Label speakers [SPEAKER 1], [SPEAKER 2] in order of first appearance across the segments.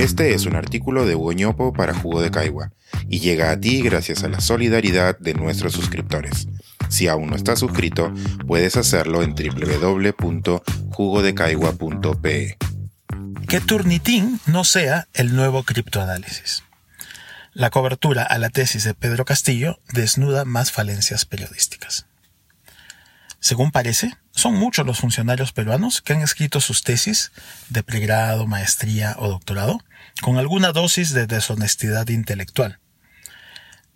[SPEAKER 1] Este es un artículo de Hugo para Jugo de Caigua y llega a ti gracias a la solidaridad de nuestros suscriptores. Si aún no estás suscrito, puedes hacerlo en www.jugodecaigua.pe.
[SPEAKER 2] Que Turnitin no sea el nuevo criptoanálisis. La cobertura a la tesis de Pedro Castillo desnuda más falencias periodísticas. Según parece, son muchos los funcionarios peruanos que han escrito sus tesis de pregrado, maestría o doctorado con alguna dosis de deshonestidad intelectual.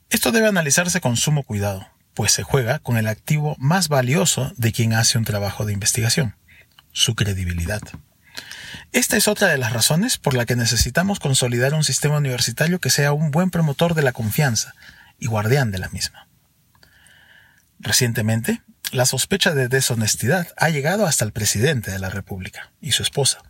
[SPEAKER 2] Esto debe analizarse con sumo cuidado, pues se juega con el activo más valioso de quien hace un trabajo de investigación, su credibilidad. Esta es otra de las razones por la que necesitamos consolidar un sistema universitario que sea un buen promotor de la confianza y guardián de la misma. Recientemente, la sospecha de deshonestidad ha llegado hasta el presidente de la República y su esposa.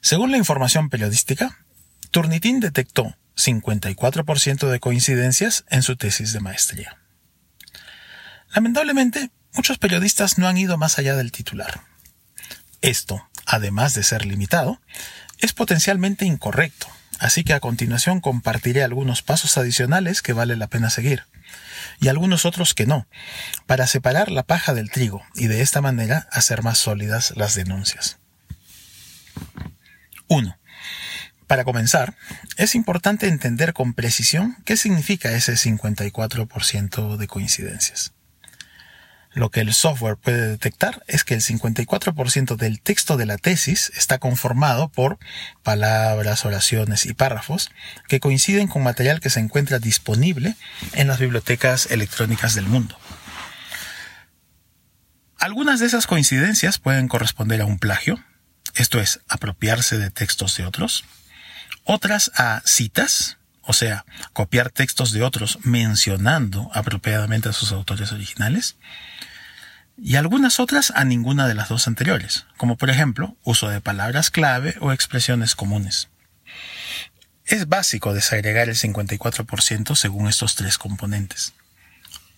[SPEAKER 2] Según la información periodística, Turnitin detectó 54% de coincidencias en su tesis de maestría. Lamentablemente, muchos periodistas no han ido más allá del titular. Esto, además de ser limitado, es potencialmente incorrecto, así que a continuación compartiré algunos pasos adicionales que vale la pena seguir y algunos otros que no, para separar la paja del trigo y de esta manera hacer más sólidas las denuncias. 1. Para comenzar, es importante entender con precisión qué significa ese 54% de coincidencias. Lo que el software puede detectar es que el 54% del texto de la tesis está conformado por palabras, oraciones y párrafos que coinciden con material que se encuentra disponible en las bibliotecas electrónicas del mundo. Algunas de esas coincidencias pueden corresponder a un plagio, esto es, apropiarse de textos de otros, otras a citas, o sea, copiar textos de otros mencionando apropiadamente a sus autores originales, y algunas otras a ninguna de las dos anteriores, como por ejemplo uso de palabras clave o expresiones comunes. Es básico desagregar el 54% según estos tres componentes.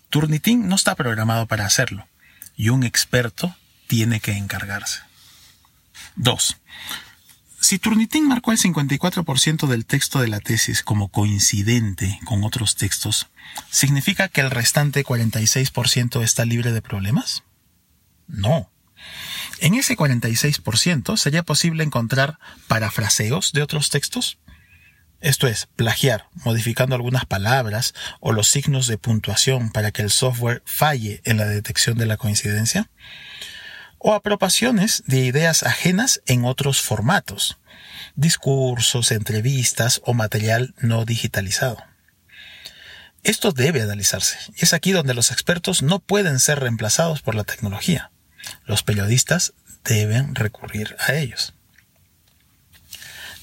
[SPEAKER 2] Turnitin no está programado para hacerlo, y un experto tiene que encargarse. 2. Si Turnitin marcó el 54% del texto de la tesis como coincidente con otros textos, ¿significa que el restante 46% está libre de problemas? No. En ese 46% sería posible encontrar parafraseos de otros textos. Esto es, plagiar, modificando algunas palabras o los signos de puntuación para que el software falle en la detección de la coincidencia. O apropiaciones de ideas ajenas en otros formatos, discursos, entrevistas o material no digitalizado. Esto debe analizarse, y es aquí donde los expertos no pueden ser reemplazados por la tecnología. Los periodistas deben recurrir a ellos.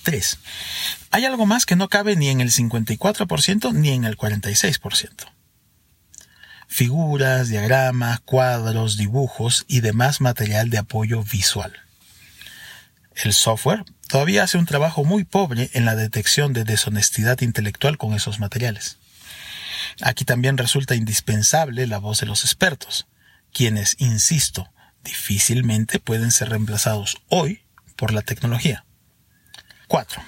[SPEAKER 2] 3. Hay algo más que no cabe ni en el 54% ni en el 46%. Figuras, diagramas, cuadros, dibujos y demás material de apoyo visual. El software todavía hace un trabajo muy pobre en la detección de deshonestidad intelectual con esos materiales. Aquí también resulta indispensable la voz de los expertos, quienes, insisto, difícilmente pueden ser reemplazados hoy por la tecnología. 4.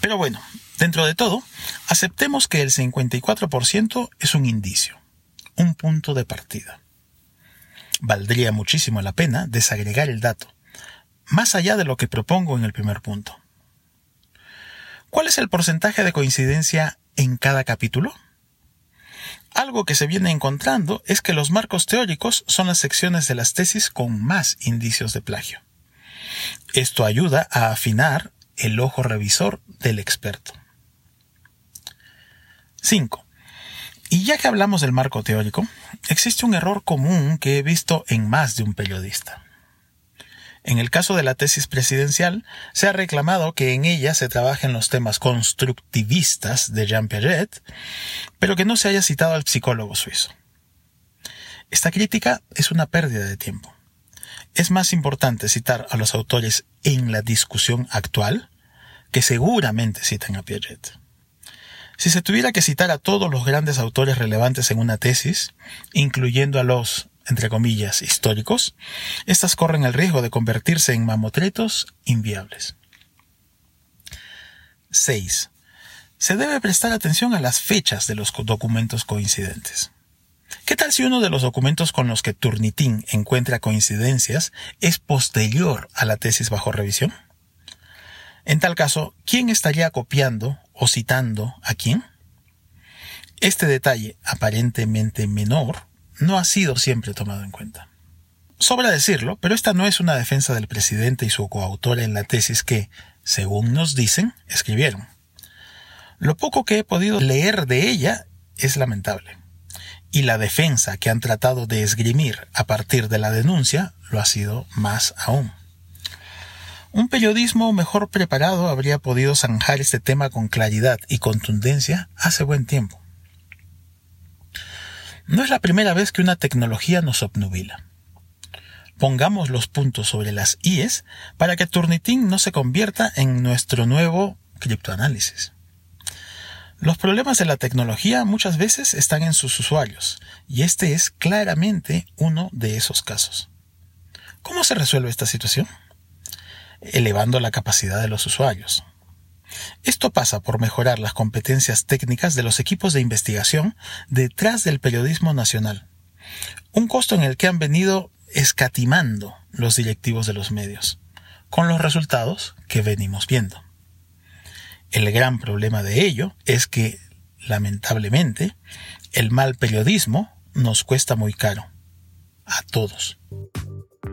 [SPEAKER 2] Pero bueno, dentro de todo, aceptemos que el 54% es un indicio, un punto de partida. Valdría muchísimo la pena desagregar el dato, más allá de lo que propongo en el primer punto. ¿Cuál es el porcentaje de coincidencia en cada capítulo? Algo que se viene encontrando es que los marcos teóricos son las secciones de las tesis con más indicios de plagio. Esto ayuda a afinar el ojo revisor del experto. 5. Y ya que hablamos del marco teórico, existe un error común que he visto en más de un periodista. En el caso de la tesis presidencial, se ha reclamado que en ella se trabajen los temas constructivistas de Jean Piaget, pero que no se haya citado al psicólogo suizo. Esta crítica es una pérdida de tiempo. Es más importante citar a los autores en la discusión actual, que seguramente citan a Piaget. Si se tuviera que citar a todos los grandes autores relevantes en una tesis, incluyendo a los entre comillas, históricos, estas corren el riesgo de convertirse en mamotretos inviables. 6. Se debe prestar atención a las fechas de los documentos coincidentes. ¿Qué tal si uno de los documentos con los que Turnitin encuentra coincidencias es posterior a la tesis bajo revisión? En tal caso, ¿quién estaría copiando o citando a quién? Este detalle, aparentemente menor, no ha sido siempre tomado en cuenta. Sobra decirlo, pero esta no es una defensa del presidente y su coautora en la tesis que, según nos dicen, escribieron. Lo poco que he podido leer de ella es lamentable. Y la defensa que han tratado de esgrimir a partir de la denuncia lo ha sido más aún. Un periodismo mejor preparado habría podido zanjar este tema con claridad y contundencia hace buen tiempo. No es la primera vez que una tecnología nos obnubila. Pongamos los puntos sobre las IES para que Turnitin no se convierta en nuestro nuevo criptoanálisis. Los problemas de la tecnología muchas veces están en sus usuarios, y este es claramente uno de esos casos. ¿Cómo se resuelve esta situación? Elevando la capacidad de los usuarios, esto pasa por mejorar las competencias técnicas de los equipos de investigación detrás del periodismo nacional, un costo en el que han venido escatimando los directivos de los medios, con los resultados que venimos viendo. El gran problema de ello es que, lamentablemente, el mal periodismo nos cuesta muy caro, a todos.